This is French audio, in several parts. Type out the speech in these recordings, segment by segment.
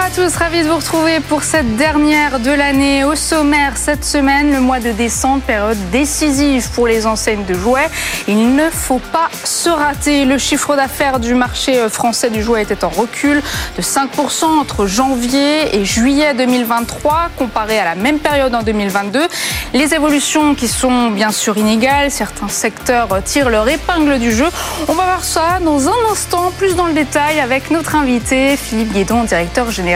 Bonjour à tous, ravi de vous retrouver pour cette dernière de l'année. Au sommaire cette semaine, le mois de décembre, période décisive pour les enseignes de jouets. Il ne faut pas se rater. Le chiffre d'affaires du marché français du jouet était en recul de 5% entre janvier et juillet 2023 comparé à la même période en 2022. Les évolutions qui sont bien sûr inégales, certains secteurs tirent leur épingle du jeu. On va voir ça dans un instant, plus dans le détail avec notre invité Philippe Guédon, directeur général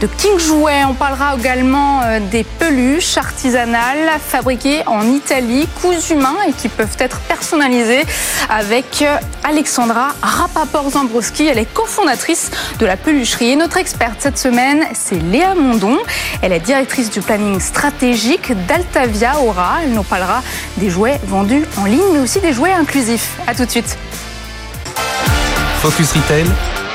de King Jouet. On parlera également euh, des peluches artisanales fabriquées en Italie, coups humains et qui peuvent être personnalisées avec euh, Alexandra Rapaport-Zambrowski. Elle est cofondatrice de la pelucherie. Notre experte cette semaine, c'est Léa Mondon. Elle est directrice du planning stratégique d'Altavia Aura. Elle nous parlera des jouets vendus en ligne, mais aussi des jouets inclusifs. A tout de suite. Focus Retail,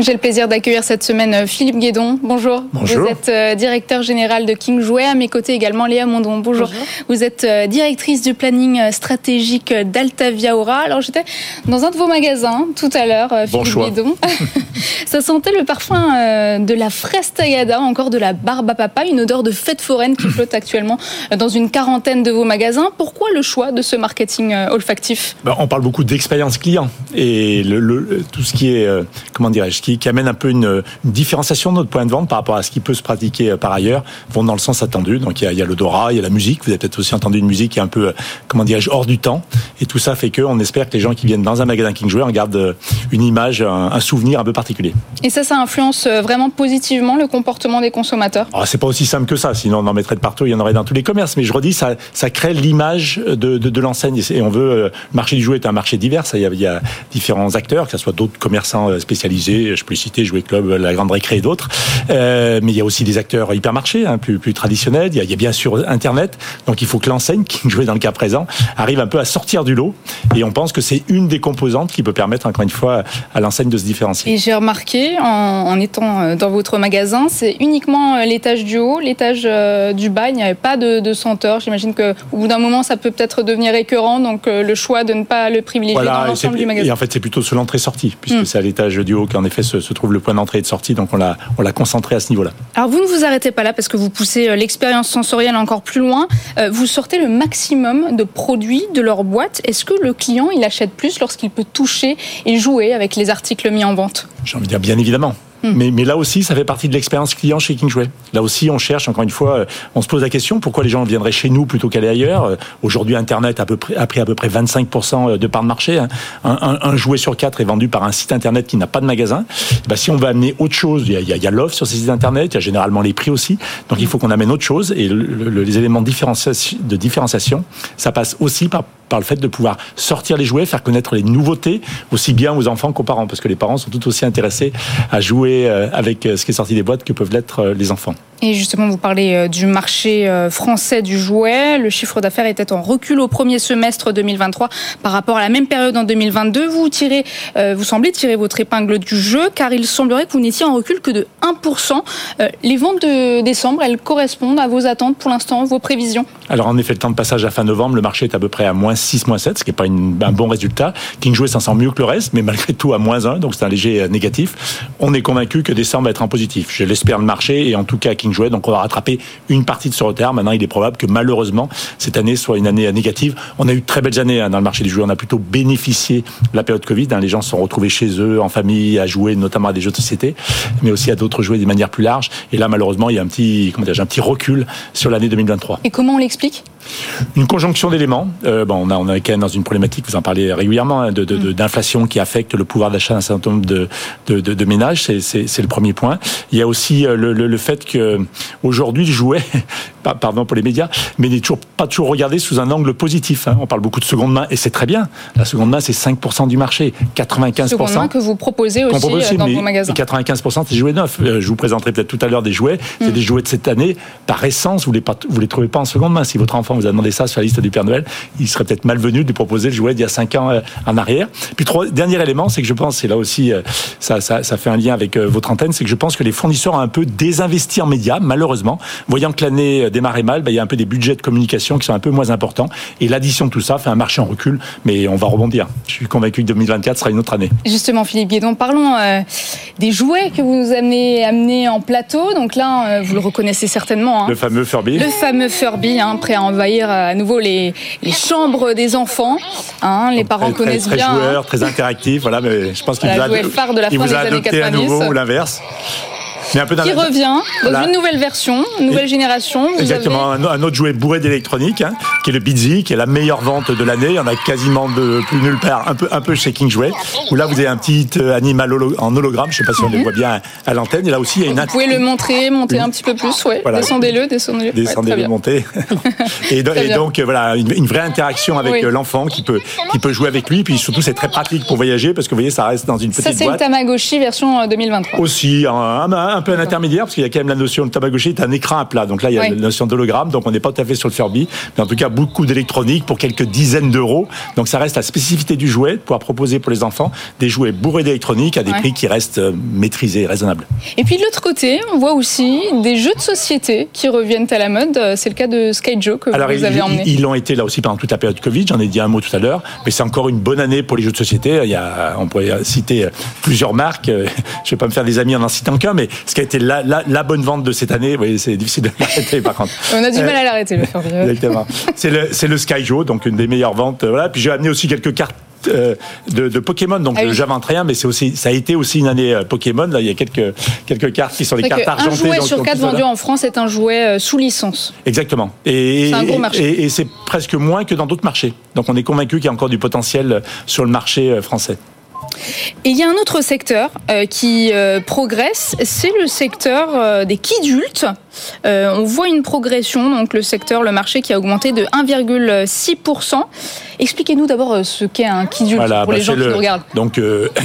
J'ai le plaisir d'accueillir cette semaine euh, Philippe Guédon. Bonjour. Bonjour. Vous êtes euh, directeur général de King Jouet. À mes côtés également Léa Mondon. Bonjour. Bonjour. Vous êtes euh, directrice du planning stratégique d'Altavia Aura. Alors j'étais dans un de vos magasins tout à l'heure, euh, Bon Philippe choix. Guédon. Ça sentait le parfum de la fraise tagada, encore de la barbe à papa, une odeur de fête foraine qui flotte actuellement dans une quarantaine de vos magasins. Pourquoi le choix de ce marketing olfactif? Ben, on parle beaucoup d'expérience client et le, le- tout ce qui est, comment dirais-je, qui, qui amène un peu une, une différenciation de notre point de vente par rapport à ce qui peut se pratiquer euh, par ailleurs, vont dans le sens attendu. Donc il y a, l'odorat, il y a la musique. Vous avez peut-être aussi entendu une musique qui est un peu, euh, comment dirais-je, hors du temps. Et tout ça fait que on espère que les gens qui viennent dans un magasin King Jouet en gardent euh, une image, un, un souvenir un peu particulier. Et ça, ça influence vraiment positivement le comportement des consommateurs? Alors, c'est pas aussi simple que ça, sinon on en mettrait de partout, il y en aurait dans tous les commerces. Mais je redis, ça, ça crée l'image de, de, de l'enseigne. Et on veut, le marché du jouet est un marché divers. Il y a, il y a différents acteurs, que ce soit d'autres commerçants spécialisés, je peux citer, Jouet Club, La Grande Récré et d'autres. Euh, mais il y a aussi des acteurs hypermarchés, hein, plus, plus traditionnels. Il y, a, il y a bien sûr Internet. Donc il faut que l'enseigne, qui jouait dans le cas présent, arrive un peu à sortir du lot. Et on pense que c'est une des composantes qui peut permettre, encore une fois, à l'enseigne de se différencier. Et j'ai remarqué, en, en étant euh, dans votre magasin, c'est uniquement euh, l'étage du haut, l'étage du bas, il n'y avait pas de, de senteur. J'imagine qu'au bout d'un moment, ça peut peut-être devenir écœurant, donc le choix de ne pas le privilégier dans et, c'est- l'ensemble du et magasin. en fait, c'est plutôt sur l'entrée-sortie, puisque Mm. c'est à l'étage du haut qu'en effet se, se trouve le point d'entrée et de sortie. Donc on l'a, on l'a concentré à ce niveau-là. Alors vous ne vous arrêtez pas là parce que vous poussez euh, l'expérience sensorielle encore plus loin. Euh, Vous sortez le maximum de produits de leur boîte. Est-ce que le client, il achète plus lorsqu'il peut toucher et jouer avec les articles mis en vente? J'ai envie de dire bien évidemment. Mm. Mais, mais là aussi, ça fait partie de l'expérience client chez King Jouet. Là aussi, on cherche, encore une fois, euh, on se pose la question pourquoi les gens viendraient chez nous plutôt qu'aller ailleurs? Euh, Aujourd'hui, Internet a, peu près, a pris à peu près 25% de part de marché. hein. Un, jouet sur quatre est vendu par un site Internet qui n'a pas de magasin. Bah, si on veut amener autre chose, il y a, l'offre sur ces sites Internet, il y a généralement les prix aussi. Donc il faut qu'on amène autre chose. Et le- le- les éléments de différenciation, ça passe aussi par par le fait de pouvoir sortir les jouets, faire connaître les nouveautés, aussi bien aux enfants qu'aux parents, parce que les parents sont tout aussi intéressés à jouer euh, avec euh, ce qui est sorti des boîtes que peuvent l'être euh, les enfants. Et justement, vous parlez euh, du marché euh, français du jouet. Le chiffre d'affaires était en recul au premier semestre 2023 par rapport à la même période en 2022. Vous tirez, euh, vous semblez tirer votre épingle du jeu, car il semblerait que vous n'étiez en recul que de 1%. Euh, Les ventes de décembre, elles correspondent à vos attentes pour l'instant, vos prévisions? Alors en effet, le temps de passage à fin novembre, le marché est à peu près à moins 6, moins 7, ce qui n'est pas une- un bon résultat. King Jouet s'en sent mieux que le reste, mais malgré tout à moins 1, donc c'est un léger négatif. On est convaincu que décembre va être en positif. Je l'espère le marché, et en tout cas King Jouet, donc on va rattraper une partie de ce retard. Maintenant, il est probable que malheureusement, cette année soit une année euh, négative. On a eu de très belles années hein, dans le marché du jouet. On a plutôt bénéficié de la période Covid. hein. Les gens se sont retrouvés chez eux, en famille, à jouer notamment à des jeux de société, mais aussi à d'autres jouets de manière plus large. Et là, malheureusement, il y a un petit, comment un petit recul sur l'année 2023 Et comment on l'explique? Une conjonction d'éléments. Euh, bon, on, a, on est quand même dans une problématique, vous en parlez régulièrement, hein, de, de- de- d'inflation qui affecte le pouvoir d'achat d'un certain nombre de, de, ménages. C'est, le premier point. Il y a aussi euh, le, le- le fait que aujourd'hui le jouet, pa- pardon pour les médias, mais n'est toujours pas toujours regardé sous un angle positif. hein. On parle beaucoup de seconde main et c'est très bien. La seconde main, c'est 5% du marché, 95%. Seconde main que vous proposez aussi propose euh, aussi, dans mais vos magasins. 95% c'est des jouets neufs. Euh, je vous présenterai peut-être tout à l'heure des jouets. C'est Mm. des jouets de cette année. Par essence, vous les vous les trouvez pas en seconde main. Si votre enfant vous a demandé ça sur la liste du Père Noël, il serait peut-être malvenu de lui proposer le jouet d'il y a 5 ans euh, en arrière. Puis trois, dernier élément, c'est que je pense, et là aussi, euh, ça, ça, ça fait un lien avec euh, votre antenne, c'est que je pense que les fournisseurs ont un peu désinvesti en médias. Médias, malheureusement. Voyant que l'année démarrait mal, bah, il y a un peu des budgets de communication qui sont un peu moins importants. Et l'addition de tout ça fait un marché en recul, mais on va rebondir. Je suis convaincu que 2024 sera une autre année. Justement, Philippe Guédon, parlons euh, des jouets que vous nous amenez, amenés en plateau. Donc là, euh, vous le reconnaissez certainement. Hein. Le fameux Furby. Le fameux Furby, hein, prêt à envahir euh, à nouveau les, les chambres des enfants. Hein, les parents connaissent très bien. Très joueur, très interactif. Voilà, mais je pense qu'il voilà, vous a, phare de la fin des 90. à nouveau ou l'inverse qui revient dans une nouvelle version, une nouvelle génération. Exactement, un autre jouet bourré d'électronique, hein, qui est le Bizzy, qui est la meilleure vente de l'année. Il y en a quasiment de plus nulle part, un peu, un peu chez King Jouet, où là vous avez un petit euh, animal en hologramme, je ne sais pas si on le mhm. voit bien à l'antenne, et là aussi il y a une... Vous pouvez le montrer, monter un petit peu plus, ouais. descendez-le, descendez-le. Descendez-le, montez. et, donc voilà, une, vraie interaction avec euh, l'enfant qui peut, qui peut jouer avec lui, puis surtout c'est très pratique pour voyager, parce que vous voyez, ça reste dans une petite boîte. Ça c'est le Tamagotchi version 2023. Euh, aussi, un, un peu un intermédiaire, parce qu'il y a quand même la notion de Tamagotchi est un écran à plat. Donc là, il y a la notion d'hologramme, donc on n'est pas tout à fait sur le Furby, mais en tout cas beaucoup d'électronique pour quelques dizaines d'euros. Donc ça reste la spécificité du jouet, de pouvoir proposer pour les enfants des jouets bourrés d'électronique à des prix qui restent euh, maîtrisés, raisonnables. Et puis de l'autre côté, on voit aussi des jeux de société qui reviennent à la mode. C'est le cas de Skyjo que Alors, vous avez emmené. Ils l'ont été là aussi pendant toute la période Covid. J'en ai dit un mot tout à l'heure, mais c'est encore une bonne année pour les jeux de société. Il y a, on pourrait citer plusieurs marques. Je ne vais pas me faire des amis en en citant qu'un, mais ce qui a été la, la bonne vente de cette année. Oui, c'est difficile de l'arrêter par contre. On a du mal à l'arrêter, le Exactement. C'est le, c'est le Sky Joe, donc une des meilleures ventes. Voilà. Puis j'ai amené aussi quelques cartes euh, de, de, Pokémon. Donc, ah j'invente rien, mais c'est aussi, ça a été aussi une année euh, Pokémon. Là, il y a quelques, quelques cartes qui sont des cartes argentées. Un jouet sur quatre vendus en France est un jouet euh, sous licence. Exactement. Et, Et, et c'est presque moins que dans d'autres marchés. Donc, on est convaincu qu'il y a encore du potentiel sur le marché français. Et il y a un autre secteur euh, qui euh, progresse, c'est le secteur euh, des kidultes. On voit une progression, donc le secteur, le marché qui a augmenté de 1,6%. Expliquez-nous d'abord ce qu'est un kidulte pour bah, les gens qui nous regardent. Donc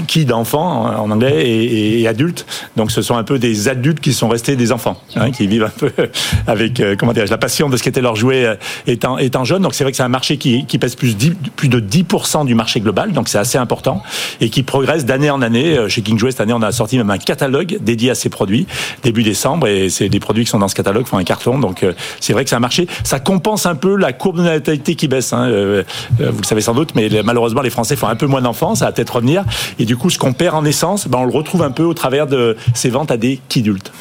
kid enfant en anglais et, et, adulte. Donc ce sont un peu des adultes qui sont restés des enfants, hein, qui vivent un peu avec comment dire la passion de ce qu'était leur jouet étant, étant jeune. Donc c'est vrai que c'est un marché qui, qui pèse plus, plus de 10% du marché global, donc c'est assez important et qui progresse d'année en année. Euh, chez King cette année, on a sorti même un catalogue dédié à ces produits début décembre et c'est des produits qui sont dans ce catalogue font un carton. Donc euh, c'est vrai que c'est un marché. Ça compense un peu la courbe de natalité qui baisse. Hein. Euh, vous le savez sans doute, mais malheureusement les Français font un peu moins d'enfants. Ça va peut-être revenir. Et du coup, ce qu'on perd en essence, ben, on le retrouve un peu au travers de ces ventes à des kidultes.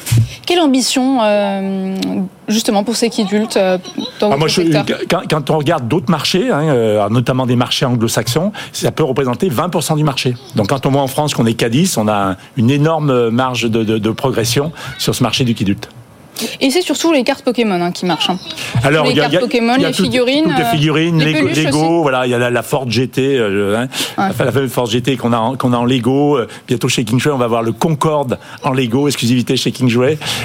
Quelle ambition justement pour ces kidultes dans ah, moi, quand, on regarde d'autres marchés, hein, notamment des marchés anglo-saxons, ça peut représenter 20% du marché. Donc quand on voit en France qu'on est qu'à 10, on a une énorme marge de, de, de progression sur ce marché du kidulte. Et c'est surtout les cartes Pokémon hein, qui marchent. Hein. Alors, les cartes Pokémon, les figurines. Toutes les figurines, les Lego, voilà, il y a la, Ford GT, euh, hein, la fameuse Ford GT qu'on a, qu'on a en Lego. Euh, bientôt chez King on va voir le Concorde en Lego, exclusivité chez King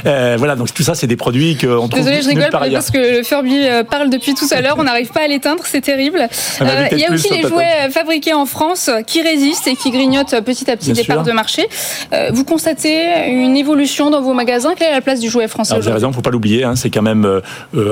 Euh, voilà, donc tout ça, c'est des produits qu'on trouve Désolé, je rigole parce que le Furby euh, parle depuis tout à l'heure, on n'arrive pas à l'éteindre, c'est terrible. Il y a aussi les jouets fabriqués en France qui résistent et qui grignotent petit à petit des parts de marché. vous constatez une évolution dans vos magasins Quelle est la place du jouet français vous avez raison, faut pas l'oublier. Hein, c'est quand même euh,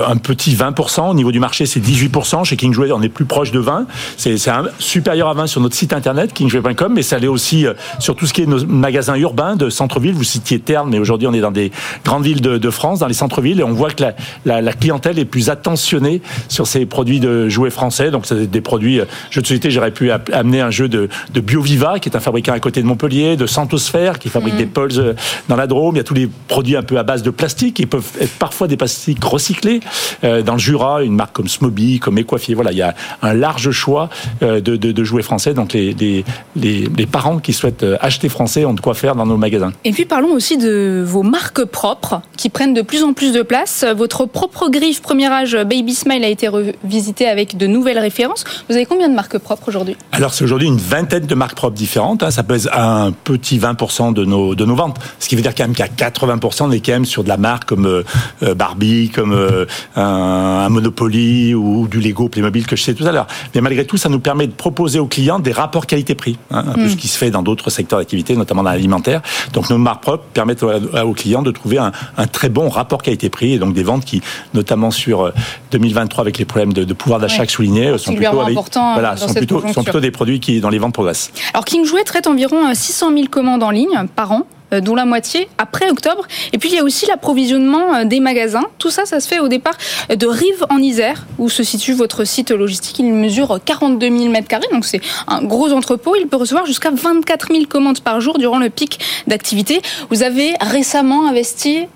un petit 20%. Au niveau du marché, c'est 18%. Chez Kingsway, on est plus proche de 20. C'est supérieur à 20 sur notre site internet, kingsway.com, mais ça l'est aussi euh, sur tout ce qui est nos magasins urbains de centre-ville. Vous citiez Terne, mais aujourd'hui, on est dans des grandes villes de, France, dans les centres-villes, et on voit que la, clientèle est plus attentionnée sur ces produits de jouets français. Donc, c'est des produits, euh, jeux de société, j'aurais pu amener un jeu de, de BioViva, qui est un fabricant à côté de Montpellier, de Santosphère, qui fabrique mmh. des pulses dans la Drôme. Il y a tous les produits un peu à base de plastique qui peuvent être parfois des plastiques recyclés. Euh, dans le Jura, une marque comme Smoby, comme Equafier, voilà, il y a un large choix euh, de, de, de jouets français. Donc les, les, les, parents qui souhaitent euh, acheter français ont de quoi faire dans nos magasins. Et puis parlons aussi de vos marques propres qui prennent de plus en plus de place. Votre propre griffe premier âge Baby Smile a été revisité avec de nouvelles références. Vous avez combien de marques propres aujourd'hui? Alors c'est aujourd'hui une vingtaine de marques propres différentes. Hein. Ça pèse un petit 20% de nos, de nos ventes. Ce qui veut dire quand même qu'à 80% on est quand même sur de la marque comme euh, euh, Barbie, comme euh, un, Monopoly ou du Lego Playmobil que je sais tout à l'heure. Mais malgré tout, ça nous permet de proposer aux clients des rapports qualité-prix, hein, un peu mm. ce qui se fait dans d'autres secteurs d'activité, notamment dans l'alimentaire. Donc nos marques propres permettent aux clients de trouver un, très bon rapport qualité-prix et donc des ventes qui, notamment sur 2023 avec les problèmes de, pouvoir d'achat ouais. soulignés, sont plutôt, voilà, sont, plutôt, sont plutôt des produits qui dans les ventes progressent. Alors King Jouet traite environ 600 000 commandes en ligne par an dont la moitié après octobre. Et puis il y a aussi l'approvisionnement euh, des magasins. Tout ça, ça se fait au départ de Rive en Isère, où se situe votre site logistique. Il mesure 42 000 mètres carrés, donc c'est un gros entrepôt. Il peut recevoir jusqu'à 24 000 commandes par jour durant le pic d'activité. Vous avez récemment investi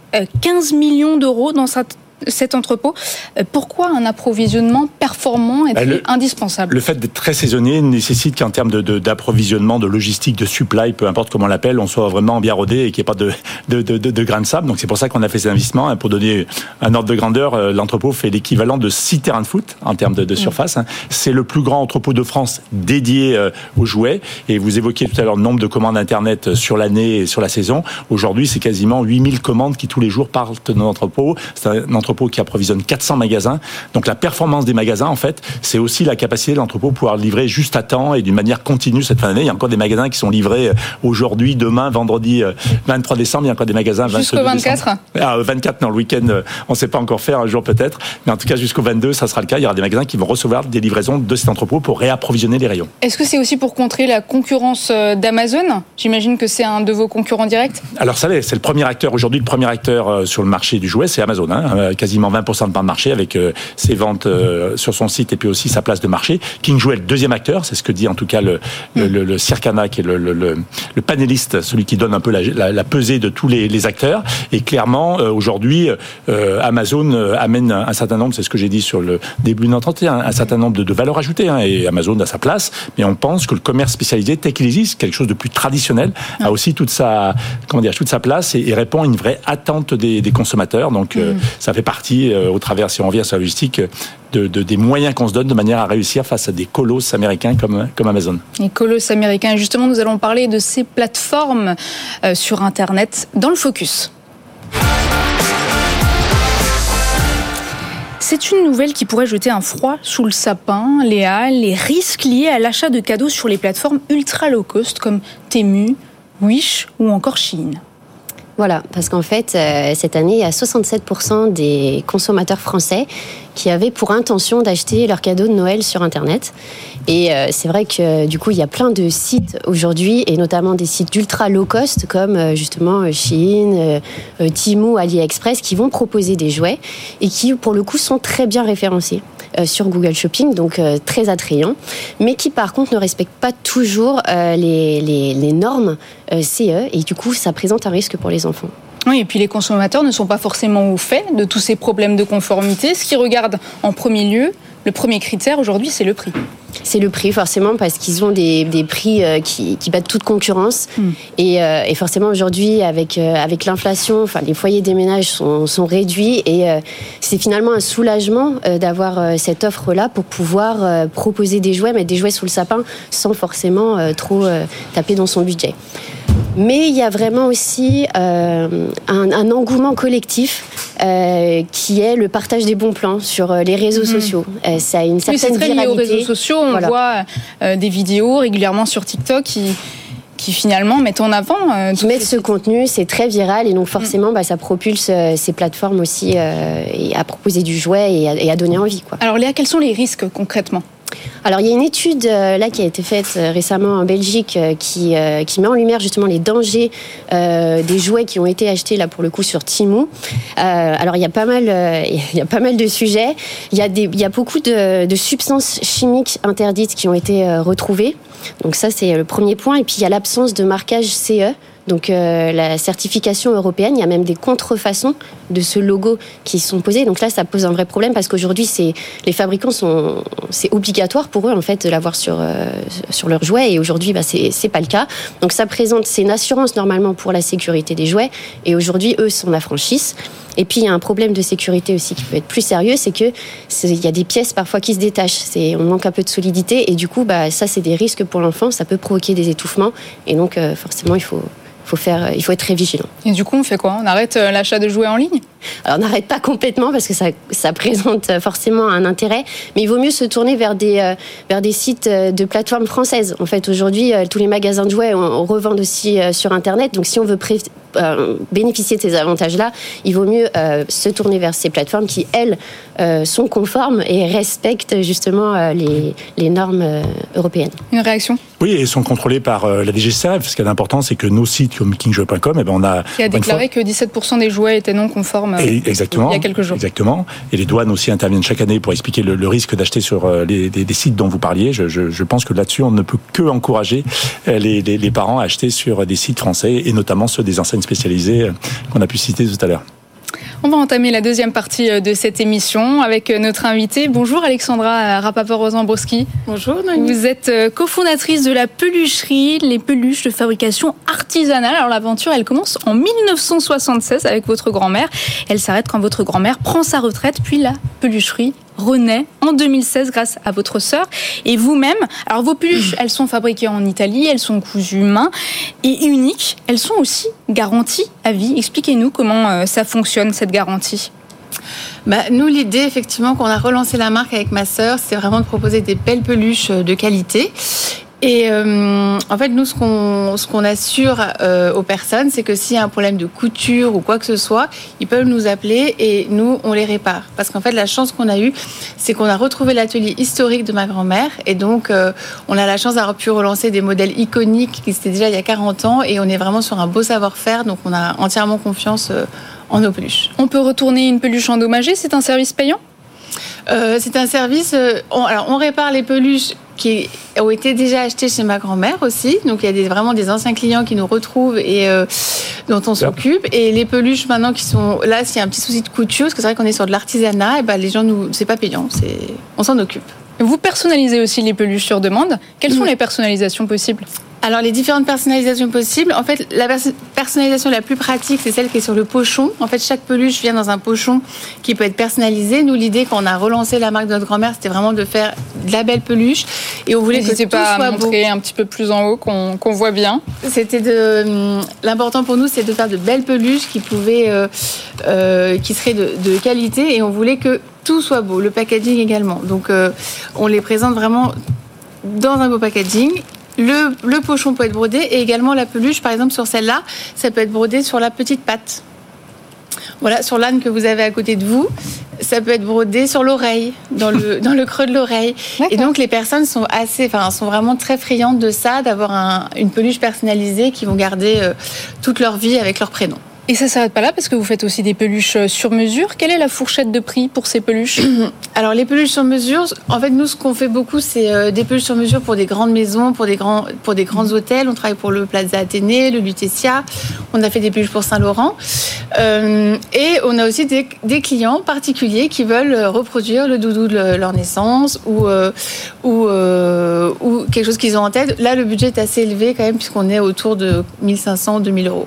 15 millions d'euros dans cette cet entrepôt. Euh, pourquoi un approvisionnement performant est bah, indispensable Le fait d'être très saisonnier nécessite qu'en termes d'approvisionnement, de, logistique, de supply, peu importe comment on l'appelle, on soit vraiment bien rodé et qu'il n'y ait pas de, de, de, grains de sable. Donc c'est pour ça qu'on a fait ces investissements. Hein, pour donner un ordre de grandeur, euh, l'entrepôt fait l'équivalent de 6 terrains de foot en termes de, surface. Hein. C'est le plus grand entrepôt de France dédié euh, aux jouets. Et vous évoquiez tout à l'heure le nombre de commandes Internet sur l'année et sur la saison. Aujourd'hui, c'est quasiment 8000 commandes qui tous les jours partent de notre entrepôt. C'est un entrepôt qui approvisionne 400 magasins. Donc la performance des magasins, en fait, c'est aussi la capacité de l'entrepôt pouvoir livrer juste à temps et d'une manière continue cette fin d'année. Il y a encore des magasins qui sont livrés euh, aujourd'hui, demain, vendredi 23 euh, décembre. Il y a encore des magasins jusqu'au 24. Ah, 24, non, le week-end, euh, on ne sait pas encore faire, un jour peut-être. Mais en tout cas, jusqu'au 22, ça sera le cas. Il y aura des magasins qui vont recevoir des livraisons de cet entrepôt pour réapprovisionner les rayons. Est-ce que c'est aussi pour contrer la concurrence d'Amazon? J'imagine que c'est un de vos concurrents directs? Alors ça l'est, c'est le premier acteur aujourd'hui, le premier acteur sur le marché du jouet, c'est Amazon. Hein, quasiment 20% de part de marché avec euh, ses ventes euh, sur son site et puis aussi sa place de marché. King Jouet est le deuxième acteur, c'est ce que dit en tout cas le, le, le, Circana, qui est le, le, panéliste, celui qui donne un peu la, la, pesée de tous les, les acteurs. Et clairement, euh, aujourd'hui, Amazon amène un certain nombre, c'est ce que j'ai dit sur le début de notre entretien, un certain nombre de, de valeurs ajoutées. Hein, et Amazon a sa place, mais on pense que le commerce spécialisé, tel qu'il existe, quelque chose de plus traditionnel, a aussi toute sa, comment dire, toute sa place et, répond à une vraie attente des, des consommateurs. Donc, mm. ça fait partie euh, au travers, si on revient sur la logistique, de, des moyens qu'on se donne de manière à réussir face à des colosses américains comme, comme Amazon. Les colosses américains. Justement, nous allons parler de ces plateformes euh, sur Internet dans le focus. C'est une nouvelle qui pourrait jeter un froid sous le sapin, Léa, les risques liés à l'achat de cadeaux sur les plateformes ultra low cost comme Temu, Wish ou encore Shein. Voilà, parce qu'en fait, euh, cette année, il y a 67% des consommateurs français qui avaient pour intention d'acheter leurs cadeaux de Noël sur Internet. Et euh, c'est vrai que du coup, il y a plein de sites aujourd'hui, et notamment des sites d'ultra low cost, comme euh, justement Shein, Temu, AliExpress, qui vont proposer des jouets et qui, pour le coup, sont très bien référencés sur Google Shopping, donc très attrayants, mais qui par contre ne respectent pas toujours les, les, les normes CE, et du coup, ça présente un risque pour les enfants. Oui, et puis les consommateurs ne sont pas forcément au fait de tous ces problèmes de conformité. Ce qu'ils regardent en premier lieu, le premier critère aujourd'hui, c'est le prix. C'est le prix, forcément, parce qu'ils ont des, prix euh, qui, battent toute concurrence. Hmm. Euh, et, forcément, aujourd'hui, avec, euh, avec l'inflation, enfin, les foyers des ménages sont, sont réduits. Et c'est finalement un soulagement d'avoir cette offre-là pour pouvoir proposer des jouets, mettre des jouets sous le sapin sans forcément trop taper dans son budget. Mais il y a vraiment aussi un, engouement collectif euh, qui est le partage des bons plans sur euh, les réseaux mhm. sociaux. ça a une certaine oui, très lié aux réseaux sociaux. On voit des vidéos régulièrement sur TikTok qui qui finalement mettent en avant mettre ce contenu, c'est très viral et donc forcément, bah, ça propulse ces plateformes aussi à proposer du jouet et à, et à donner envie. Quoi. Alors Léa, quels sont les risques concrètement? Alors il y a une étude euh, là qui a été faite euh, récemment en Belgique euh, qui, met en lumière justement les dangers des jouets qui ont été achetés là pour le coup sur Timo. alors il y a pas mal il y a pas mal de sujets. Il y a des il y a beaucoup de, de substances chimiques interdites qui ont été retrouvées. Donc ça c'est le premier point et puis il y a l'absence de marquage CE donc euh, la certification européenne, il y a même des contrefaçons de ce logo qui sont posées. Donc là, ça pose un vrai problème parce qu'aujourd'hui, les fabricants sont c'est obligatoire pour eux en fait de l'avoir sur euh, sur leurs jouets et aujourd'hui, bah, c'est pas le cas. Donc ça présente c'est une assurance normalement pour la sécurité des jouets et aujourd'hui, eux s'en affranchissent. Et puis il y a un problème de sécurité aussi qui peut être plus sérieux, c'est que il y a des pièces parfois qui se détachent. On manque un peu de solidité et du coup, bah ça c'est des risques pour l'enfant. Ça peut provoquer des étouffements et donc euh, forcément il faut il faut être très vigilant. Et du coup, on fait quoi? On arrête euh, l'achat de jouets en ligne? Alors, on n'arrête pas complètement parce que ça, ça, présente forcément un intérêt, mais il vaut mieux se tourner vers des, euh, vers des sites euh, de plateformes françaises. En fait, aujourd'hui, tous les magasins de jouets, on, revend aussi sur Internet. Donc, si on veut bénéficier de ces avantages-là, il vaut mieux se tourner vers ces plateformes qui, elles, sont conformes et respectent justement les, les normes européennes. Une réaction? Oui, et sont contrôlées par la DGCRF. Ce qui est important, c'est que nos sites comme kingjoy.com, eh ben, on a... Qui a déclaré que 17% des jouets étaient non conformes exactement, il y a quelques jours. Exactement. Et les douanes aussi interviennent chaque année pour expliquer le, risque d'acheter sur les, des, sites dont vous parliez. Je, je, je pense que là-dessus, on ne peut que encourager les, les, les parents à acheter sur des sites français et notamment ceux des enseignes spécialisées qu'on a pu citer tout à l'heure. On va entamer la deuxième partie euh, de cette émission avec euh, notre invité. Bonjour Alexandra Rapaport-Rosambrowski. Bonjour Vous êtes euh, cofondatrice de la pelucherie, les peluches de fabrication artisanale. Alors l'aventure, elle commence en 1976 avec votre grand-mère. Elle s'arrête quand votre grand-mère prend sa retraite, puis la pelucherie renaît en 2016 grâce à votre sœur et vous-même. Alors vos peluches, elles sont fabriquées en Italie, elles sont cousues main et uniques. Elles sont aussi garanties à vie. Expliquez-nous comment euh, ça fonctionne cette garantie. Bah, nous, l'idée, effectivement, qu'on a relancé la marque avec ma sœur, c'est vraiment de proposer des belles peluches euh, de qualité. Et euh, en fait, nous, ce qu'on assure euh, aux personnes, c'est que s'il y a un problème de couture ou quoi que ce soit, ils peuvent nous appeler et nous, on les répare. Parce qu'en fait, la chance qu'on a eue, c'est qu'on a retrouvé l'atelier historique de ma grand-mère et donc euh, on a la chance d'avoir pu relancer des modèles iconiques qui étaient déjà il y a 40 ans et on est vraiment sur un beau savoir-faire, donc on a entièrement confiance en nos peluches. On peut retourner une peluche endommagée, c'est un service payant? Euh, c'est un service. Euh, on, alors, on répare les peluches qui ont été déjà achetées chez ma grand-mère aussi. Donc, il y a des, vraiment des anciens clients qui nous retrouvent et euh, dont on s'occupe. Et les peluches maintenant qui sont là, s'il y a un petit souci de couture, parce que c'est vrai qu'on est sur de l'artisanat, et ben les gens nous, c'est pas payant, c'est, on s'en occupe. Vous personnalisez aussi les peluches sur demande. Quelles sont les personnalisations possibles? Alors les différentes personnalisations possibles, en fait la personnalisation la plus pratique c'est celle qui est sur le pochon. En fait chaque peluche vient dans un pochon qui peut être personnalisé. Nous l'idée quand on a relancé la marque de notre grand-mère c'était vraiment de faire de la belle peluche et on voulait que tout pas soit à montrer un petit peu plus en haut qu'on voit bien. C'était de hum, l'important pour nous c'est de faire de belles peluches qui pouvaient euh, euh, qui seraient de, de, qualité et on voulait que tout soit beau, le packaging également. Donc euh, on les présente vraiment dans un beau packaging le, pochon peut être brodé et également la peluche, par exemple sur celle-là, ça peut être brodé sur la petite patte. Voilà, sur l'âne que vous avez à côté de vous, ça peut être brodé sur l'oreille, dans le, dans le creux de l'oreille. Et donc les personnes sont assez, enfin, sont vraiment très friandes de ça, d'avoir une peluche personnalisée qui vont garder euh, toute leur vie avec leur prénom. Et ça s'arrête pas là parce que vous faites aussi des peluches euh, sur mesure. Quelle est la fourchette de prix pour ces peluches Alors les peluches sur mesure, en fait nous ce qu'on fait beaucoup c'est euh, des peluches sur mesure pour des grandes maisons, pour des grands pour des grands hôtels. On travaille pour le Plaza Athénée, le Lutetia. On a fait des peluches pour Saint-Laurent. Euh, et on a aussi des, clients particuliers qui veulent reproduire le doudou de leur naissance ou ou, ou quelque chose qu'ils ont en tête. Là le budget est assez élevé quand même puisqu'on est autour de 1500 2000 euros.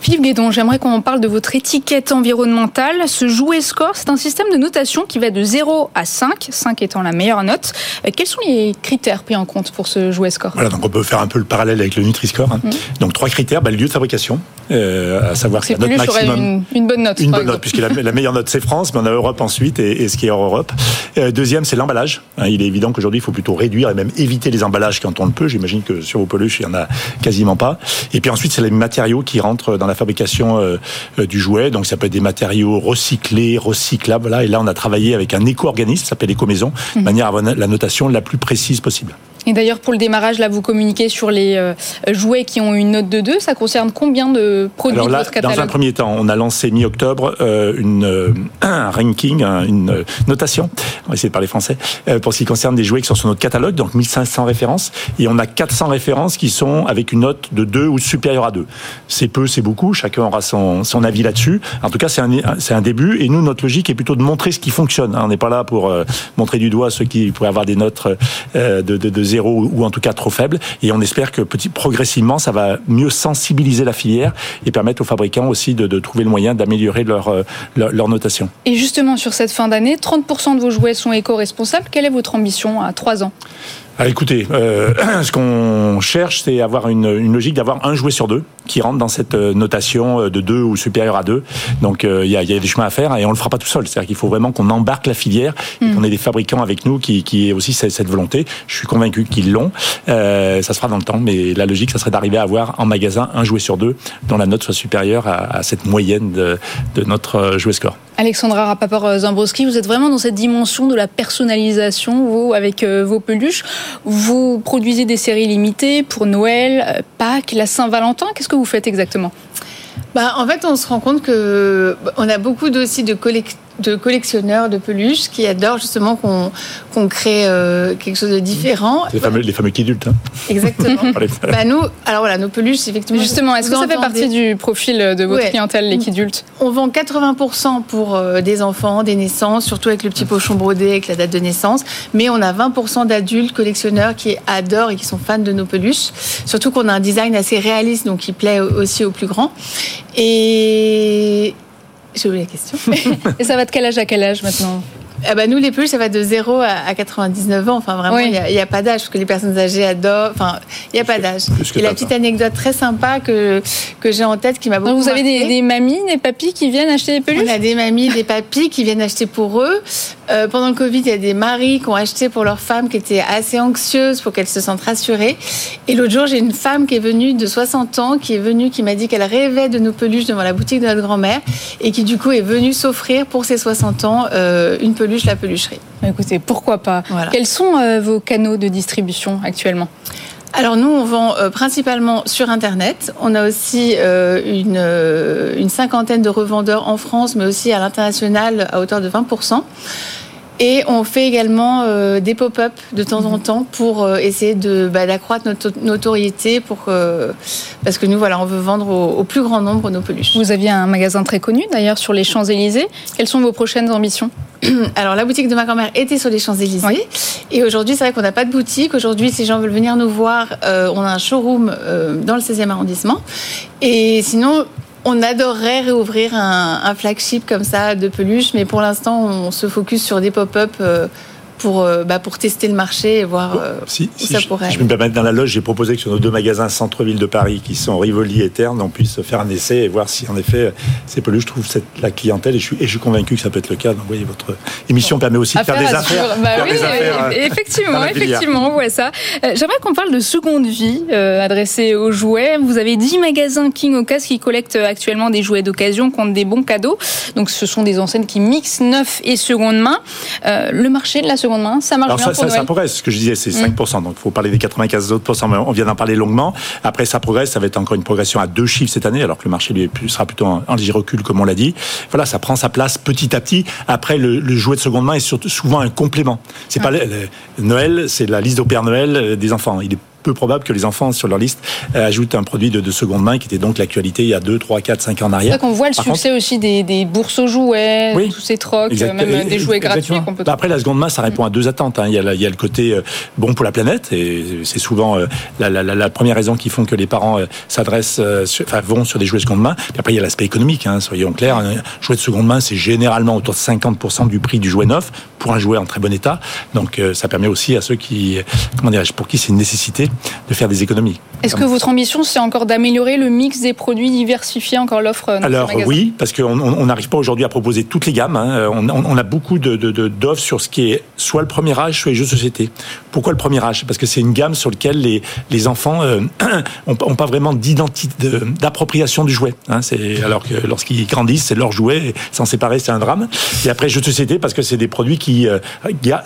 Philippe Guédon, j'aimerais qu'on parle de votre étiquette environnementale. Ce jouet score, c'est un système de notation qui va de 0 à 5, 5 étant la meilleure note. Euh, quels sont les critères pris en compte pour ce jouet score? Voilà, donc on peut faire un peu le parallèle avec le Nutri-Score. Hein. Mmh. Donc trois critères, bah, le lieu de fabrication, euh, à savoir que la note maximum. Une, bonne note. Une bonne note, puisque la, meilleure note c'est France, mais on a Europe ensuite et, ce qui est hors Europe. Euh, deuxième, c'est l'emballage. Hein, il est évident qu'aujourd'hui, il faut plutôt réduire et même éviter les emballages quand on le peut. J'imagine que sur vos peluches, il y en a quasiment pas. Et puis ensuite, c'est les matériaux qui dans la fabrication euh, euh, du jouet. Donc ça peut être des matériaux recyclés, recyclables. Là, et là, on a travaillé avec un éco-organisme, s'appelle Éco-Maison, de mhm. manière à avoir la notation la plus précise possible. Et d'ailleurs, pour le démarrage, là, vous communiquez sur les euh, jouets qui ont une note de 2. Ça concerne combien de produits Alors là, de votre catalogue Dans un premier temps, on a lancé mi-octobre euh, une euh, un ranking, une notation, on va essayer de parler français, pour ce qui concerne des jouets qui sont sur notre catalogue, donc 1500 références. Et on a 400 références qui sont avec une note de 2 ou supérieure à 2. C'est peu, c'est beaucoup. Chacun aura son, son avis là-dessus. En tout cas, c'est un, c'est un début. Et nous, notre logique est plutôt de montrer ce qui fonctionne. On n'est pas là pour montrer du doigt ceux qui pourraient avoir des notes de, de, de zéro ou en tout cas trop faible. Et on espère que progressivement, ça va mieux sensibiliser la filière et permettre aux fabricants aussi de, trouver le moyen d'améliorer leur, euh, leur, notation. Et justement, sur cette fin d'année, 30% de vos jouets sont éco-responsables. Quelle est votre ambition à 3 ans? Ah, écoutez, euh, ce qu'on cherche, c'est avoir une, une logique d'avoir un jouet sur deux qui rentre dans cette euh, notation euh, de deux ou supérieur à deux. Donc il y, a, y, a, des chemins à faire et on le fera pas tout seul. C'est-à-dire qu'il faut vraiment qu'on embarque la filière, et mm. qu'on ait des fabricants avec nous qui, qui aient aussi cette, cette volonté. Je suis convaincu qu'ils l'ont. Euh, ça se fera dans le temps, mais la logique, ça serait d'arriver à avoir en magasin un jouet sur deux dont la note soit supérieure à, à cette moyenne de, de notre jouet score. Alexandra Rapaport-Zambrowski, vous êtes vraiment dans cette dimension de la personnalisation, vous, avec vos peluches. Vous produisez des séries limitées pour Noël, euh, Pâques, la Saint-Valentin. Qu'est-ce que vous faites exactement? Bah, en fait, on se rend compte que on a beaucoup aussi de collecteurs de collectionneurs de peluches qui adorent justement qu'on crée euh, quelque chose de différent. Les fameux, les fameux kidultes. Hein. Exactement. bah nous, alors voilà, nos peluches, effectivement. Justement, est-ce que ça fait partie du profil de votre clientèle, les kidultes? On vend 80% pour euh, des enfants, des naissances, surtout avec le petit pochon brodé avec la date de naissance. Mais on a 20% d'adultes collectionneurs qui adorent et qui sont fans de nos peluches. Surtout qu'on a un design assez réaliste, donc qui plaît aussi aux plus grands. Et j'ai oublié la question. Et ça va de quel âge à quel âge maintenant? Ah bah nous, les peluches, ça va de 0 à 99 ans. Enfin, vraiment, il n'y a, pas d'âge, parce que les personnes âgées adorent. Enfin, il n'y a pas d'âge. Et la petite anecdote très sympa que, que j'ai en tête, qui m'a beaucoup Vous avez des, des, mamies, des papis qui viennent acheter des peluches? On a des mamies, des papis qui viennent acheter pour eux. Euh, pendant le Covid, il y a des maris qui ont acheté pour leurs femmes qui étaient assez anxieuses pour qu'elles se sentent rassurées. Et l'autre jour, j'ai une femme qui est venue de 60 ans, qui est venue, qui m'a dit qu'elle rêvait de nos peluches devant la boutique de notre grand-mère et qui, du coup, est venue s'offrir pour ses 60 ans euh, une peluche, la pelucherie. Écoutez, pourquoi pas? Quels sont euh, vos canaux de distribution actuellement? Alors nous, on vend euh, principalement sur Internet. On a aussi euh, une, une, cinquantaine de revendeurs en France, mais aussi à l'international à hauteur de 20%. Et on fait également euh, des pop-up de temps en temps pour euh, essayer de bah, d'accroître notre notoriété pour parce que nous voilà on veut vendre au, plus grand nombre nos peluches. Vous aviez un magasin très connu d'ailleurs sur les Champs Élysées. Quelles sont vos prochaines ambitions? Alors la boutique de ma grand-mère était sur les Champs Élysées et aujourd'hui c'est vrai qu'on n'a pas de boutique. Aujourd'hui si les gens veulent venir nous voir, euh, on a un showroom dans le 16e arrondissement. Et sinon on adorerait réouvrir un, flagship comme ça de peluche, mais pour l'instant, on se focus sur des pop-up euh, pour, euh, bah, pour tester le marché et voir euh, si, où ça je, pourrait. Si je me permets, dans la loge, j'ai proposé que sur nos deux magasins centre-ville de Paris, qui sont Rivoli et Terne, on puisse faire un essai et voir si en effet ces peluches trouvent cette, la clientèle. Et je, suis, et je suis convaincu que ça peut être le cas. Donc, voyez, votre émission permet aussi de faire, des affaires, bah oui, euh, effectivement, effectivement, on voit ça. J'aimerais qu'on parle de seconde vie adressée aux jouets. Vous avez 10 magasins King Ocas qui collectent actuellement des jouets d'occasion contre des bons cadeaux. Donc, ce sont des enseignes qui mixent neuf et seconde main. le marché de la seconde ça marche bien ça, ça, progresse. Ce que je disais, c'est 5%. Mm. Donc, il faut parler des 95 autres On vient d'en parler longuement. Après, ça progresse. Ça va être encore une progression à deux chiffres cette année, alors que le marché lui sera plutôt en, en léger recul, comme on l'a dit. Voilà, ça prend sa place petit à petit. Après, le, le jouet de seconde main est surtout, souvent un complément. C'est pas le, Noël, c'est la liste au Père Noël euh, des enfants. Il est peu probable que les enfants sur leur liste euh, ajoutent un produit de, de seconde main qui était donc l'actualité il y a 2, 3, 4, 5 ans en arrière. C'est qu'on voit le succès aussi des, des, bourses aux jouets, tous ces trocs, même des jouets gratuits qu'on peut Après, la seconde main, ça répond à deux attentes. Hein. Il, y a, il, y a, le côté euh, bon pour la planète, et c'est souvent euh, la, la, la, première raison qui font que les parents s'adressent, enfin vont sur des jouets de seconde main. Puis après, il y a l'aspect économique, hein, soyons clairs. Un jouet de seconde main, c'est généralement autour de 50% du prix du jouet neuf pour un jouet en très bon état. Donc ça permet aussi à ceux qui, comment dirais-je, pour qui c'est une nécessité de faire des économies est-ce que votre ambition, c'est encore d'améliorer le mix des produits, diversifier encore l'offre Alors oui, parce qu'on n'arrive pas aujourd'hui à proposer toutes les gammes. Hein. On, a beaucoup d'offres de, de, sur ce qui est soit le premier âge, soit les jeux de société. Pourquoi le premier âge? Parce que c'est une gamme sur laquelle les, les enfants n'ont euh, pas vraiment d'identité, d'appropriation du jouet. Hein. alors que lorsqu'ils grandissent, c'est leur jouet, s'en séparer, c'est un drame. Et après, jeux de société, parce que c'est des produits qui euh,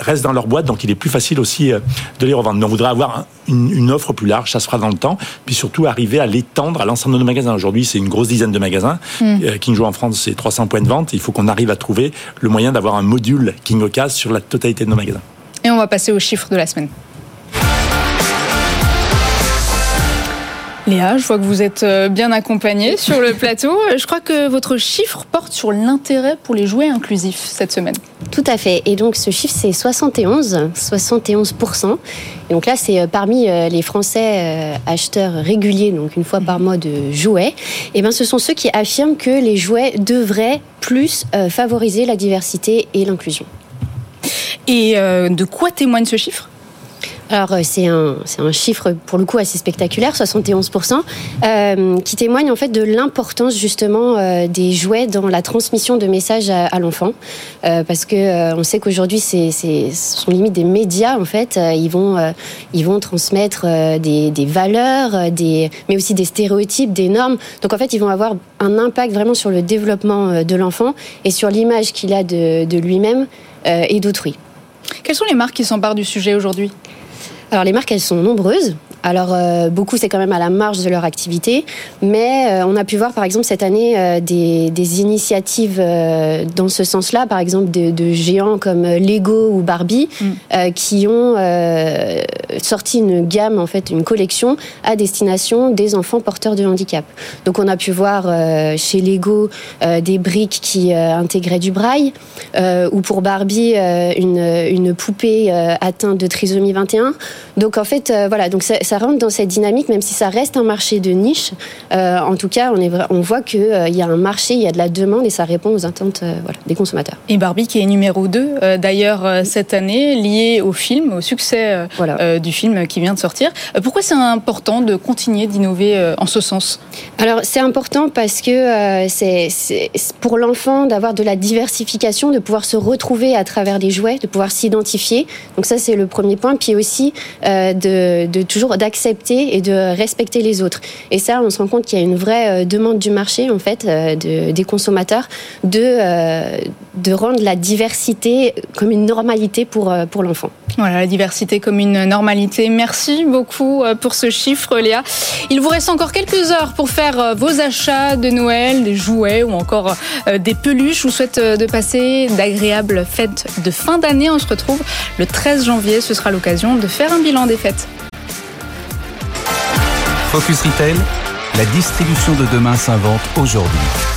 restent dans leur boîte, donc il est plus facile aussi euh, de les revendre. Mais on voudrait avoir une, une offre plus large ça se fera dans le temps. Puis surtout, arriver à l'étendre à l'ensemble de nos magasins. Aujourd'hui, c'est une grosse dizaine de magasins. Mm. Euh, King Joe en France, c'est 300 points de vente. Il faut qu'on arrive à trouver le moyen d'avoir un module King Ocas sur la totalité de nos magasins. Et on va passer aux chiffres de la semaine. Léa, je vois que vous êtes euh, bien accompagnée sur le plateau. Je crois que votre chiffre porte sur l'intérêt pour les jouets inclusifs cette semaine. Tout à fait. Et donc ce chiffre, c'est 71, 71%. Et donc là, c'est euh, parmi euh, les Français acheteurs réguliers, donc une fois par mois de jouets. Et bien, ce sont ceux qui affirment que les jouets devraient plus favoriser la diversité et l'inclusion. Et de quoi témoigne ce chiffre? Alors euh, c'est un, un chiffre pour le coup assez spectaculaire, 71%, euh, qui témoigne en fait de l'importance justement euh, des jouets dans la transmission de messages à, l'enfant, euh, parce que on sait qu'aujourd'hui c'est, ce sont limite des médias en fait, ils vont ils vont transmettre des, des valeurs, des mais aussi des stéréotypes, des normes. Donc en fait ils vont avoir un impact vraiment sur le développement de l'enfant et sur l'image qu'il a de, lui-même et d'autrui. Quelles sont les marques qui s'emparent du sujet aujourd'hui? Alors les marques, elles sont nombreuses. Alors euh, beaucoup, c'est quand même à la marge de leur activité, mais euh, on a pu voir par exemple cette année euh, des, des initiatives dans ce sens-là, par exemple de, de géants comme Lego ou Barbie, Mm. qui ont sorti une gamme, en fait, une collection à destination des enfants porteurs de handicap. Donc on a pu voir chez Lego des briques qui intégraient du braille, ou pour Barbie une, une poupée atteinte de trisomie 21. Donc en fait, voilà, donc ça, ça rentre dans cette dynamique, même si ça reste un marché de niche. Euh, en tout cas, on, est, vra- on voit qu'il y a un marché, il y a de la demande et ça répond aux attentes euh, voilà, des consommateurs. Et Barbie qui est numéro 2 euh, d'ailleurs euh, cette année, lié au film, au succès euh, Voilà. euh, du film qui vient de sortir. Euh, pourquoi c'est important de continuer d'innover euh, en ce sens? Alors c'est important parce que euh, c'est pour l'enfant d'avoir de la diversification, de pouvoir se retrouver à travers les jouets, de pouvoir s'identifier. Donc ça c'est le premier point. Puis aussi euh, de, de toujours d'accepter et de respecter les autres. Et ça on se rend compte qu'il y a une vraie euh, demande du marché en fait euh, de, des consommateurs de euh, de rendre la diversité comme une normalité pour pour l'enfant. Voilà, la diversité comme une normalité. Merci beaucoup pour ce chiffre, Léa. Il vous reste encore quelques heures pour faire vos achats de Noël, des jouets ou encore des peluches. Je vous souhaite de passer d'agréables fêtes de fin d'année. On se retrouve le 13 janvier. Ce sera l'occasion de faire un bilan des fêtes. Focus Retail, la distribution de demain s'invente aujourd'hui.